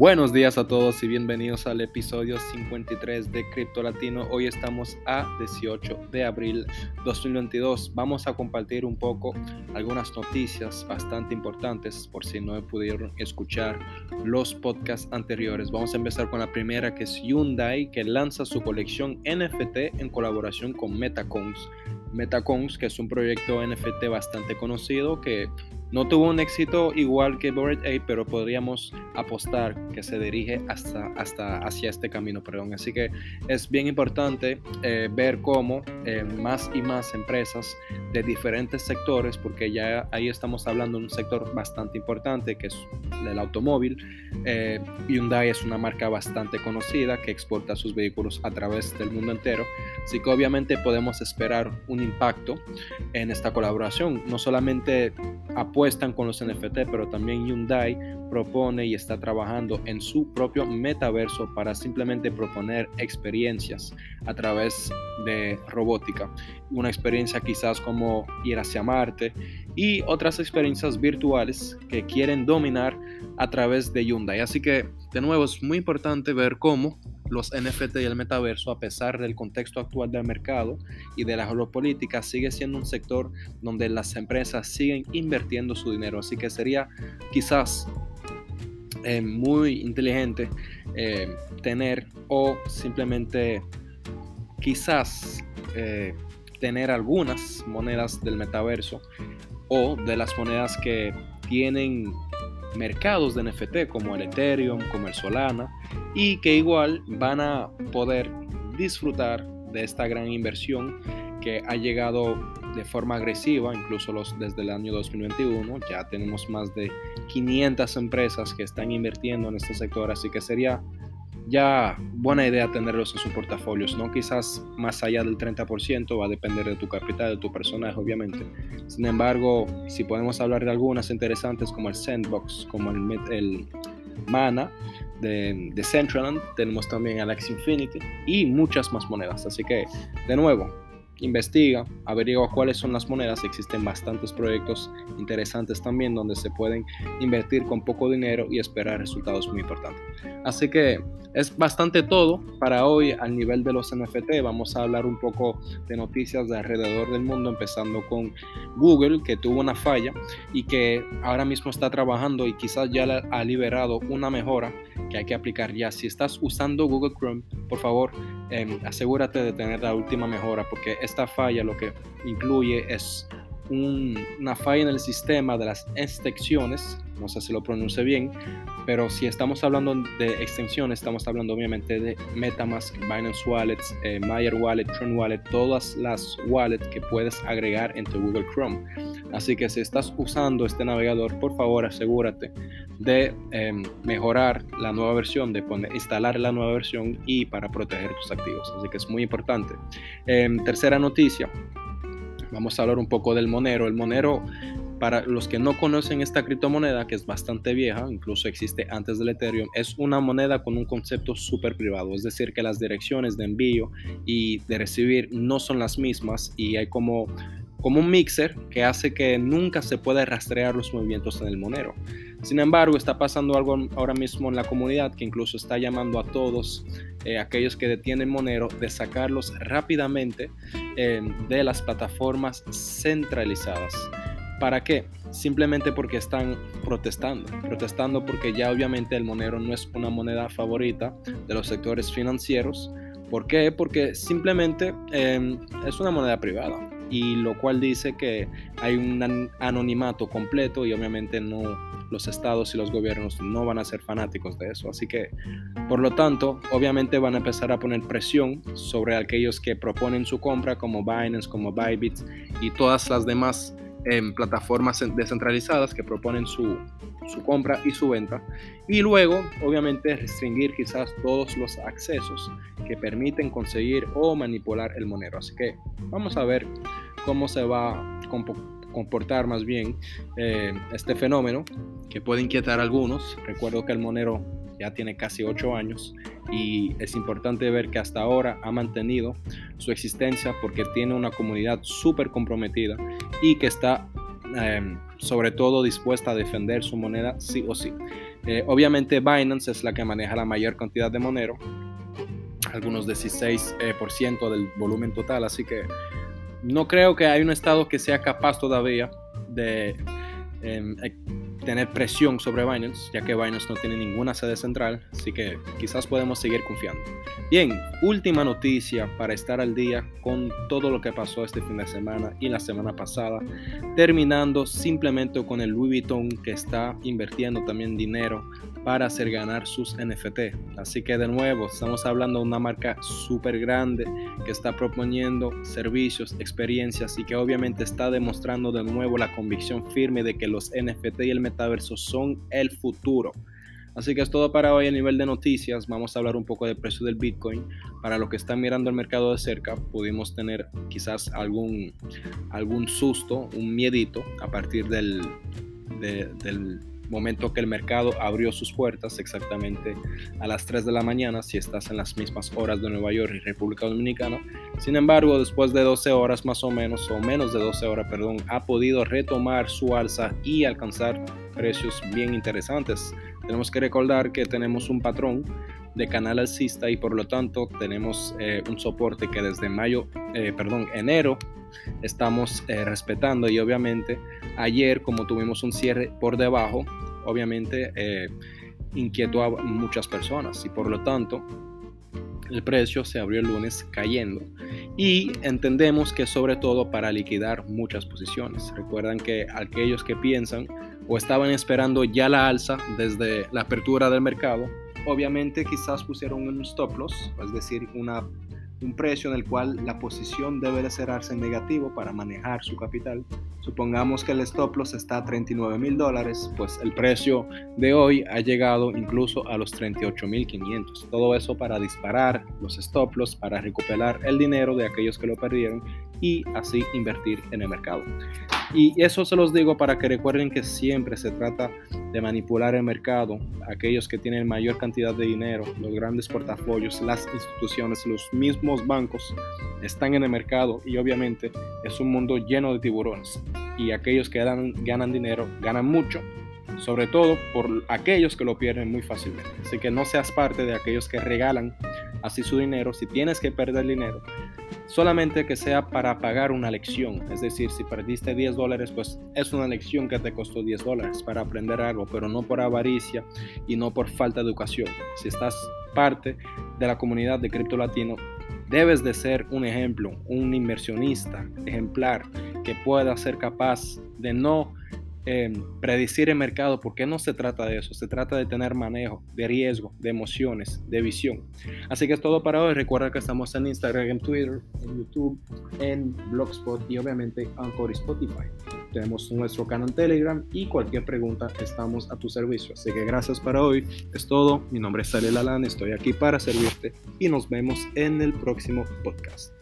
Buenos días a todos y bienvenidos al episodio 53 de Cripto Latino. Hoy estamos a 18 de abril 2022. Vamos a compartir un poco algunas noticias bastante importantes por si no pudieron escuchar los podcasts anteriores. Vamos a empezar con la primera que es Hyundai que lanza su colección NFT en colaboración con Metacons. Metacons que es un proyecto NFT bastante conocido que no tuvo un éxito igual que Bored Ape, pero podríamos apostar que se dirige hasta, hasta hacia este camino. Perdón. Así que es bien importante eh, ver cómo eh, más y más empresas de diferentes sectores, porque ya ahí estamos hablando de un sector bastante importante que es el automóvil. Eh, Hyundai es una marca bastante conocida que exporta sus vehículos a través del mundo entero. Así que obviamente podemos esperar un impacto en esta colaboración. No solamente apuestan con los NFT, pero también Hyundai propone y está trabajando en su propio metaverso para simplemente proponer experiencias a través de robótica. Una experiencia quizás como ir hacia Marte y otras experiencias virtuales que quieren dominar a través de Hyundai. Así que, de nuevo, es muy importante ver cómo los NFT y el metaverso, a pesar del contexto actual del mercado y de la geopolítica, sigue siendo un sector donde las empresas siguen invirtiendo su dinero. Así que sería quizás eh, muy inteligente eh, tener o simplemente quizás eh, tener algunas monedas del metaverso o de las monedas que tienen mercados de NFT como el Ethereum, como el Solana y que igual van a poder disfrutar de esta gran inversión que ha llegado de forma agresiva, incluso desde el año 2021. Ya tenemos más de 500 empresas que están invirtiendo en este sector, así que sería ya buena idea tenerlos en sus portafolios, ¿no? Quizás más allá del 30% va a depender de tu capital, de tu personaje, obviamente. Sin embargo, si podemos hablar de algunas interesantes como el Sandbox, como el, el Mana de, de Centraland, tenemos también Alex Infinity y muchas más monedas. Así que, de nuevo, investiga, averigua cuáles son las monedas. Existen bastantes proyectos interesantes también donde se pueden invertir con poco dinero y esperar resultados muy importantes. Así que es bastante todo para hoy al nivel de los NFT. Vamos a hablar un poco de noticias de alrededor del mundo, empezando con Google, que tuvo una falla y que ahora mismo está trabajando y quizás ya ha liberado una mejora que hay que aplicar ya. Si estás usando Google Chrome, por favor, em, asegúrate de tener la última mejora, porque esta falla lo que incluye es una falla en el sistema de las extensiones, no sé si lo pronuncie bien, pero si estamos hablando de extensiones, estamos hablando obviamente de Metamask, Binance Wallets, eh, Mayer Wallet, Tron Wallet, todas las wallets que puedes agregar en tu Google Chrome. Así que si estás usando este navegador, por favor asegúrate de em, mejorar la nueva versión, de poner, instalar la nueva versión y para proteger tus activos. Así que es muy importante. Em, tercera noticia, vamos a hablar un poco del Monero. El Monero, para los que no conocen esta criptomoneda, que es bastante vieja, incluso existe antes del Ethereum, es una moneda con un concepto súper privado, es decir, que las direcciones de envío y de recibir no son las mismas y hay como como un mixer que hace que nunca se pueda rastrear los movimientos en el Monero. Sin embargo, está pasando algo ahora mismo en la comunidad que incluso está llamando a todos eh, aquellos que detienen Monero de sacarlos rápidamente eh, de las plataformas centralizadas. ¿Para qué? Simplemente porque están protestando. Protestando porque ya obviamente el Monero no es una moneda favorita de los sectores financieros. ¿Por qué? Porque simplemente eh, es una moneda privada y lo cual dice que hay un anonimato completo y obviamente no los estados y los gobiernos no van a ser fanáticos de eso. Así que, por lo tanto, obviamente van a empezar a poner presión sobre aquellos que proponen su compra como Binance, como Bybit y todas las demás em, plataformas descentralizadas que proponen su, su compra y su venta. Y luego, obviamente, restringir quizás todos los accesos que permiten conseguir o manipular el monero. Así que vamos a ver cómo se va a comportar más bien eh, este fenómeno que puede inquietar a algunos. Recuerdo que el Monero ya tiene casi ocho años y es importante ver que hasta ahora ha mantenido su existencia porque tiene una comunidad súper comprometida y que está em, sobre todo dispuesta a defender su moneda sí o sí. Eh, obviamente Binance es la que maneja la mayor cantidad de Monero, algunos 16% eh, del volumen total, así que no creo que hay un estado que sea capaz todavía de em, tener presión sobre Binance, ya que Binance no tiene ninguna sede central, así que quizás podemos seguir confiando. Bien, última noticia para estar al día con todo lo que pasó este fin de semana y la semana pasada, terminando simplemente con el Louis Vuitton que está invirtiendo también dinero para hacer ganar sus NFT. Así que de nuevo, estamos hablando de una marca súper grande que está proponiendo servicios, experiencias y que obviamente está demostrando de nuevo la convicción firme de que los NFT y el metaverso son el futuro. Así que es todo para hoy a nivel de noticias. Vamos a hablar un poco del precio del Bitcoin. Para los que están mirando el mercado de cerca, pudimos tener quizás algún, algún susto, un miedito a partir del, del momento que el mercado abrió sus puertas exactamente a las 3 de la mañana si estás en las mismas horas de Nueva York y República Dominicana. Sin embargo, después de 12 horas más o menos, o menos de 12 horas, perdón, ha podido retomar su alza y alcanzar precios bien interesantes. Tenemos que recordar que tenemos un patrón de canal alcista y por lo tanto tenemos eh, un soporte que desde mayo, eh, perdón, enero estamos eh, respetando y obviamente ayer como tuvimos un cierre por debajo, obviamente inquietó a muchas personas y por lo tanto el precio se abrió el lunes cayendo y entendemos que sobre todo para liquidar muchas posiciones. Recuerdan que aquellos que piensan o estaban esperando ya la alza desde la apertura del mercado, obviamente quizás pusieron un stop loss, es decir, un precio en el cual la posición debe de cerrarse en negativo para manejar su capital. Supongamos que el stop loss está a 39 mil dólares, pues el precio de hoy ha llegado incluso a los 38 mil 500. Todo eso para disparar los stop loss, para recuperar el dinero de aquellos que lo perdieron y así invertir en el mercado. Y eso se los digo para que recuerden que siempre se trata de manipular el mercado. Aquellos que tienen mayor cantidad de dinero, los grandes portafolios, las instituciones, los mismos bancos están en el mercado y obviamente es un mundo lleno de tiburones. Y aquellos que ganan, ganan dinero ganan mucho, sobre todo por aquellos que lo pierden muy fácilmente. Así que no seas parte de aquellos que regalan así su dinero. Si tienes que perder dinero, solamente que sea para pagar una lección. Es decir, si perdiste 10 dólares, pues es una lección que te costó 10 dólares para aprender algo, pero no por avaricia y no por falta de educación. Si estás parte de la comunidad de Cripto Latino, debes de ser un ejemplo, un inversionista ejemplar que pueda ser capaz de no predecir el mercado, porque no se trata de eso, se trata de tener manejo, de riesgo, de emociones, de visión. Así que es todo para hoy. Recuerda que estamos en Instagram, en Twitter, en YouTube, en Blogspot y obviamente Anchor y Spotify. Tenemos nuestro canal Telegram y cualquier pregunta estamos a tu servicio. Así que gracias para hoy. Es todo. Mi nombre es Salel Alan, estoy aquí para servirte y nos vemos en el próximo podcast.